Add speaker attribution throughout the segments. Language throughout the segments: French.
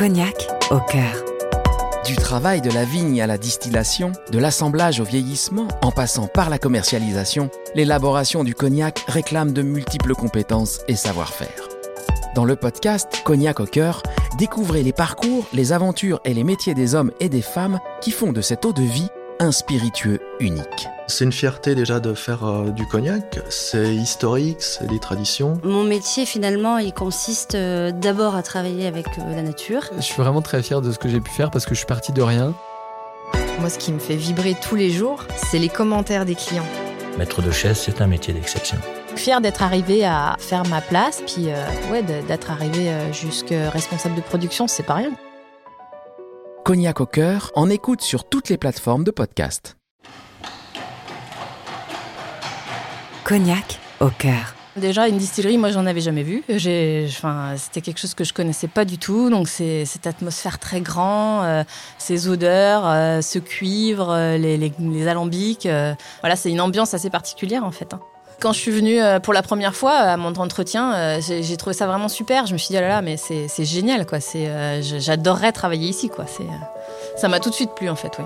Speaker 1: Cognac au cœur.
Speaker 2: Du travail de la vigne à la distillation, de l'assemblage au vieillissement, en passant par la commercialisation, l'élaboration du cognac réclame de multiples compétences et savoir-faire. Dans le podcast Cognac au cœur, découvrez les parcours, les aventures et les métiers des hommes et des femmes qui font de cette eau de vie un spiritueux unique.
Speaker 3: C'est une fierté déjà de faire euh, du cognac, c'est historique, c'est des traditions.
Speaker 4: Mon métier finalement, il consiste euh, d'abord à travailler avec euh, la nature.
Speaker 5: Je suis vraiment très fier de ce que j'ai pu faire parce que je suis parti de rien.
Speaker 6: Moi, ce qui me fait vibrer tous les jours, c'est les commentaires des clients.
Speaker 7: Maître de chaise, c'est un métier d'exception.
Speaker 8: Fier d'être arrivé à faire ma place, puis ouais, d'être arrivé jusque responsable de production, c'est pas rien.
Speaker 2: Cognac au cœur, en écoute sur toutes les plateformes de podcast.
Speaker 1: Cognac au cœur.
Speaker 8: Déjà, une distillerie, moi, j'en avais jamais vu. Enfin, c'était quelque chose que je connaissais pas du tout. Donc, c'est cette atmosphère très grande, euh, ces odeurs, euh, ce cuivre, euh, les, alambics. voilà, c'est une ambiance assez particulière, en fait. Hein. Quand je suis venue pour la première fois à mon entretien, j'ai trouvé ça vraiment super. Je me suis dit, oh là là, mais c'est génial, quoi. J'adorerais travailler ici, quoi. Ça m'a tout de suite plu, en fait, oui.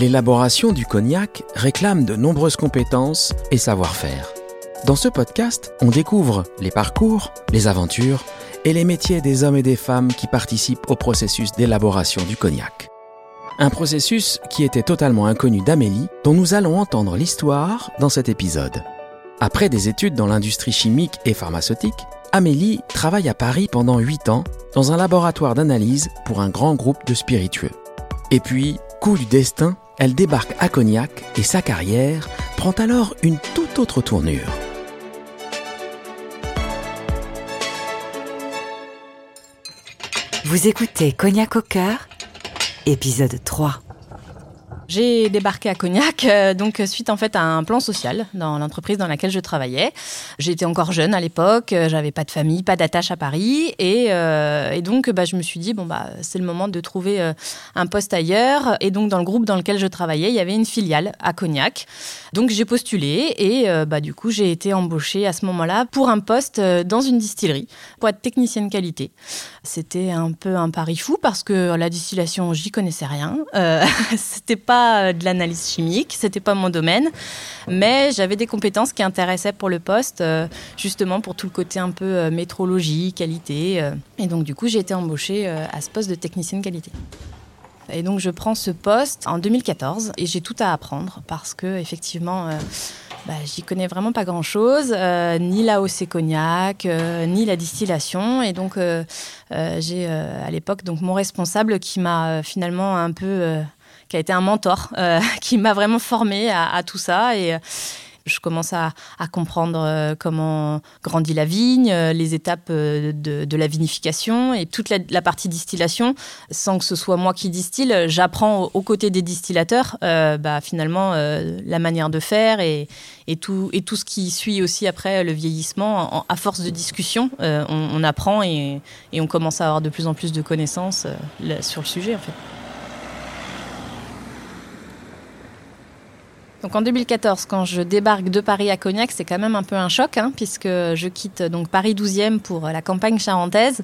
Speaker 2: L'élaboration du cognac réclame de nombreuses compétences et savoir-faire. Dans ce podcast, on découvre les parcours, les aventures et les métiers des hommes et des femmes qui participent au processus d'élaboration du cognac. Un processus qui était totalement inconnu d'Amélie, dont nous allons entendre l'histoire dans cet épisode. Après des études dans l'industrie chimique et pharmaceutique, Amélie travaille à Paris pendant 8 ans dans un laboratoire d'analyse pour un grand groupe de spiritueux. Et puis, coup du destin, elle débarque à Cognac et sa carrière prend alors une toute autre tournure.
Speaker 1: Vous écoutez Cognac au cœur, épisode 3.
Speaker 8: J'ai débarqué à Cognac, euh, donc suite en fait à un plan social dans l'entreprise dans laquelle je travaillais. J'étais encore jeune à l'époque, euh, j'avais pas de famille, pas d'attache à Paris, et, euh, donc bah, je me suis dit bon bah c'est le moment de trouver un poste ailleurs. Et donc dans le groupe dans lequel je travaillais, il y avait une filiale à Cognac. Donc j'ai postulé et bah du coup j'ai été embauchée à ce moment-là pour un poste dans une distillerie pour être technicienne qualité. C'était un peu un pari fou parce que la distillation j'y connaissais rien. C'était pas euh, de l'analyse chimique, c'était pas mon domaine, mais j'avais des compétences qui intéressaient pour le poste, euh, justement pour tout le côté un peu euh, métrologie, qualité. et donc du coup, j'ai été embauchée à ce poste de technicienne qualité. Et donc je prends ce poste en 2014 et j'ai tout à apprendre parce que effectivement. Bah, j'y connais vraiment pas grand chose, ni la hausse cognac, ni la distillation. Et donc, j'ai à l'époque donc mon responsable qui m'a finalement un peu qui a été un mentor, euh, qui m'a vraiment formé à, tout ça. Et euh, je commence à, comprendre euh, comment grandit la vigne, les étapes de, la vinification et toute la, partie distillation. Sans que ce soit moi qui distille, j'apprends aux, côtés des distillateurs bah, finalement la manière de faire et, tout, ce qui suit aussi après le vieillissement. à force de discussion, on, apprend et, on commence à avoir de plus en plus de connaissances sur le sujet en fait. Donc en 2014, quand je débarque de Paris à Cognac, c'est quand même un peu un choc, hein, puisque je quitte donc Paris 12e pour la campagne charentaise.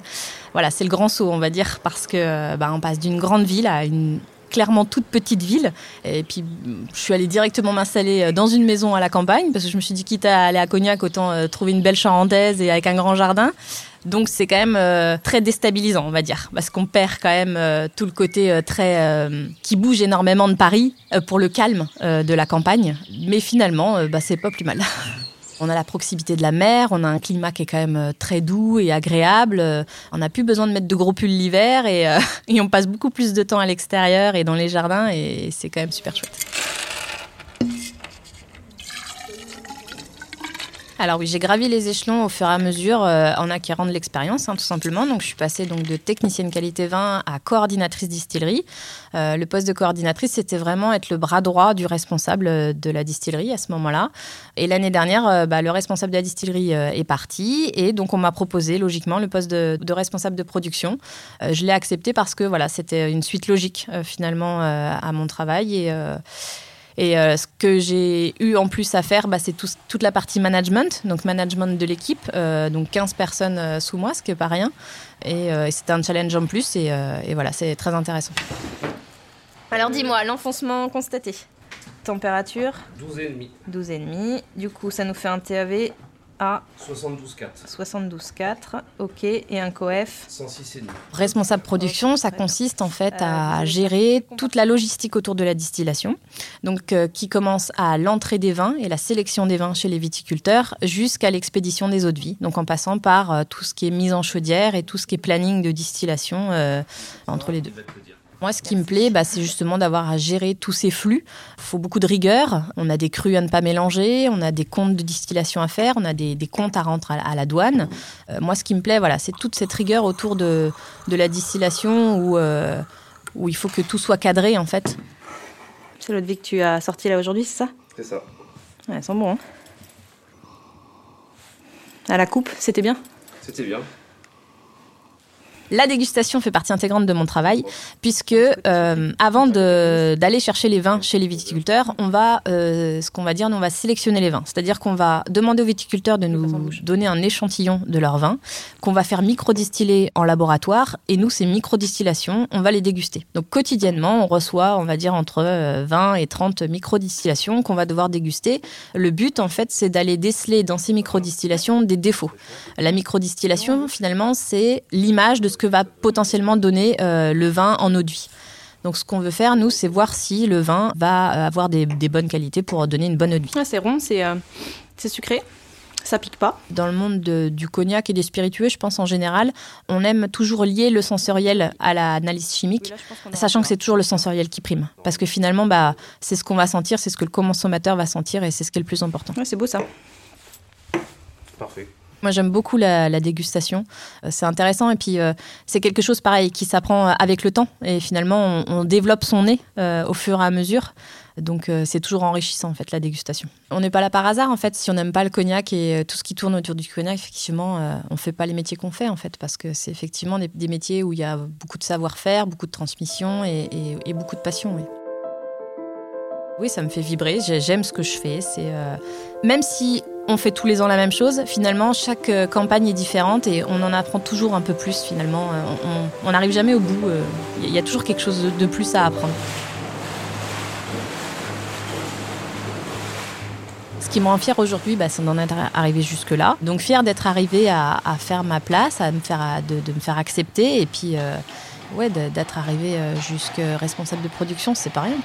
Speaker 8: Voilà, c'est le grand saut, on va dire, parce que bah, on passe d'une grande ville à une clairement toute petite ville. Et puis, je suis allée directement m'installer dans une maison à la campagne, parce que je me suis dit, quitte à aller à Cognac, autant euh, trouver une belle charentaise et avec un grand jardin. Donc c'est quand même euh, très déstabilisant, on va dire, parce qu'on perd quand même euh, tout le côté euh, très qui bouge énormément de Paris pour le calme de la campagne. Mais finalement, bah, c'est pas plus mal. On a la proximité de la mer, on a un climat qui est quand même très doux et agréable. On n'a plus besoin de mettre de gros pulls l'hiver et, et on passe beaucoup plus de temps à l'extérieur et dans les jardins et c'est quand même super chouette. Alors oui, j'ai gravi les échelons au fur et à mesure euh, en acquérant de l'expérience, hein, tout simplement. Donc je suis passée donc de technicienne qualité vin à coordinatrice distillerie. Euh, le poste de coordinatrice, c'était vraiment être le bras droit du responsable euh, de la distillerie à ce moment-là. Et l'année dernière, bah, le responsable de la distillerie est parti et donc on m'a proposé logiquement le poste de, de responsable de production. je l'ai accepté parce que voilà, c'était une suite logique finalement à mon travail et Et euh, ce que j'ai eu en plus à faire, bah, c'est tout- toute la partie management, donc management de l'équipe, euh, donc 15 personnes euh, sous moi, ce qui n'est pas rien. Et, euh, et c'était un challenge en plus, et, euh, et voilà, c'est très intéressant. Alors dis-moi, l'enfoncement constaté. Température
Speaker 9: 12,5.
Speaker 8: 12,5. Du coup, ça nous fait un TAV à
Speaker 9: 72,4.
Speaker 8: 72,4. Ok. Et un coef
Speaker 9: 106,5.
Speaker 8: Responsable production, ça consiste en fait à gérer toute la logistique autour de la distillation, donc euh, qui commence à l'entrée des vins et la sélection des vins chez les viticulteurs jusqu'à l'expédition des eaux de vie, donc en passant par euh, tout ce qui est mise en chaudière et tout ce qui est planning de distillation euh, entre les deux. Moi, ce qui me plaît, bah, c'est justement d'avoir à gérer tous ces flux. Il faut beaucoup de rigueur. On a des crus à ne pas mélanger, on a des comptes de distillation à faire, on a des, des comptes à rentrer à, la- à la douane. Euh, moi, ce qui me plaît, voilà, c'est toute cette rigueur autour de, de la distillation où, euh, où il faut que tout soit cadré, en fait. C'est l'eau de vie que tu as sorti là aujourd'hui, c'est ça?
Speaker 9: C'est ça.
Speaker 8: Ouais, elles sont bons. Hein à la coupe, c'était bien?
Speaker 9: C'était bien.
Speaker 8: La dégustation fait partie intégrante de mon travail, puisque euh, avant d'aller chercher les vins chez les viticulteurs, on va, euh, ce qu'on va dire, on va sélectionner les vins. C'est-à-dire qu'on va demander aux viticulteurs de nous donner un échantillon de leurs vins, qu'on va faire microdistiller en laboratoire, et nous, ces microdistillations, on va les déguster. Donc quotidiennement, on reçoit, on va dire, entre euh, 20 et 30 microdistillations qu'on va devoir déguster. Le but, en fait, c'est d'aller déceler dans ces microdistillations des défauts. La microdistillation, finalement, c'est l'image de ce que va potentiellement donner euh, le vin en eau de vie. Donc, ce qu'on veut faire, nous, c'est voir si le vin va euh, avoir des, des bonnes qualités pour donner une bonne eau de vie. c'est rond, c'est sucré. Ça pique pas. Dans le monde de- du cognac et des spiritueux, je pense en général, on aime toujours lier le sensoriel à l'analyse chimique, sachant que c'est toujours le sensoriel qui prime. Parce que finalement, bah, c'est ce qu'on va sentir, c'est ce que le consommateur va sentir et c'est ce qui est le plus important. c'est beau ça.
Speaker 9: Parfait.
Speaker 8: Moi, j'aime beaucoup la, dégustation. Euh, C'est intéressant et puis euh, c'est quelque chose pareil qui s'apprend avec le temps et finalement on, développe son nez euh, au fur et à mesure. Donc euh, c'est toujours enrichissant en fait la dégustation. On n'est pas là par hasard en fait. Si on n'aime pas le cognac et euh, tout ce qui tourne autour du cognac, effectivement, euh, on fait pas les métiers qu'on fait en fait parce que c'est effectivement des, métiers où il y a beaucoup de savoir-faire, beaucoup de transmission et, beaucoup de passion. Oui. Oui, ça me fait vibrer. J'ai- J'aime ce que je fais. C'est euh, même si on fait tous les ans la même chose, finalement chaque euh, campagne est différente et on en apprend toujours un peu plus. Finalement, Euh, on- n'arrive jamais au bout. euh, Il y a toujours quelque chose de- plus à apprendre. Ce qui me rend fière aujourd'hui, bah, c'est d'en être arrivé jusque-là. Donc fière d'être arrivée à, faire ma place, à me faire, me faire accepter et puis euh, d'être arrivée euh, jusque responsable de production, c'est pas rien.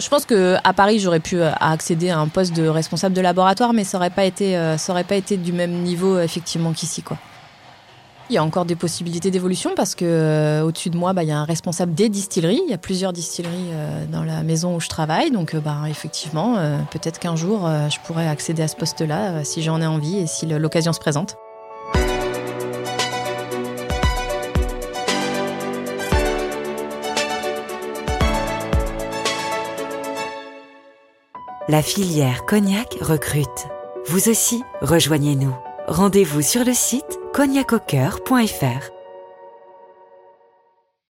Speaker 8: Je pense que à Paris, j'aurais pu euh, accéder à un poste de responsable de laboratoire, mais ça aurait pas été, euh, ça aurait pas été du même niveau effectivement qu'ici, quoi. Il y a encore des possibilités d'évolution parce que euh, au-dessus de moi, bah, il y a un responsable des distilleries. Il y a plusieurs distilleries euh, dans la maison où je travaille, donc euh, bah, effectivement, euh, peut-être qu'un jour, euh, je pourrais accéder à ce poste-là euh, si j'en ai envie et si l'occasion se présente.
Speaker 1: La filière Cognac recrute. Vous aussi, rejoignez-nous. Rendez-vous sur le site cognacaucoeur.fr.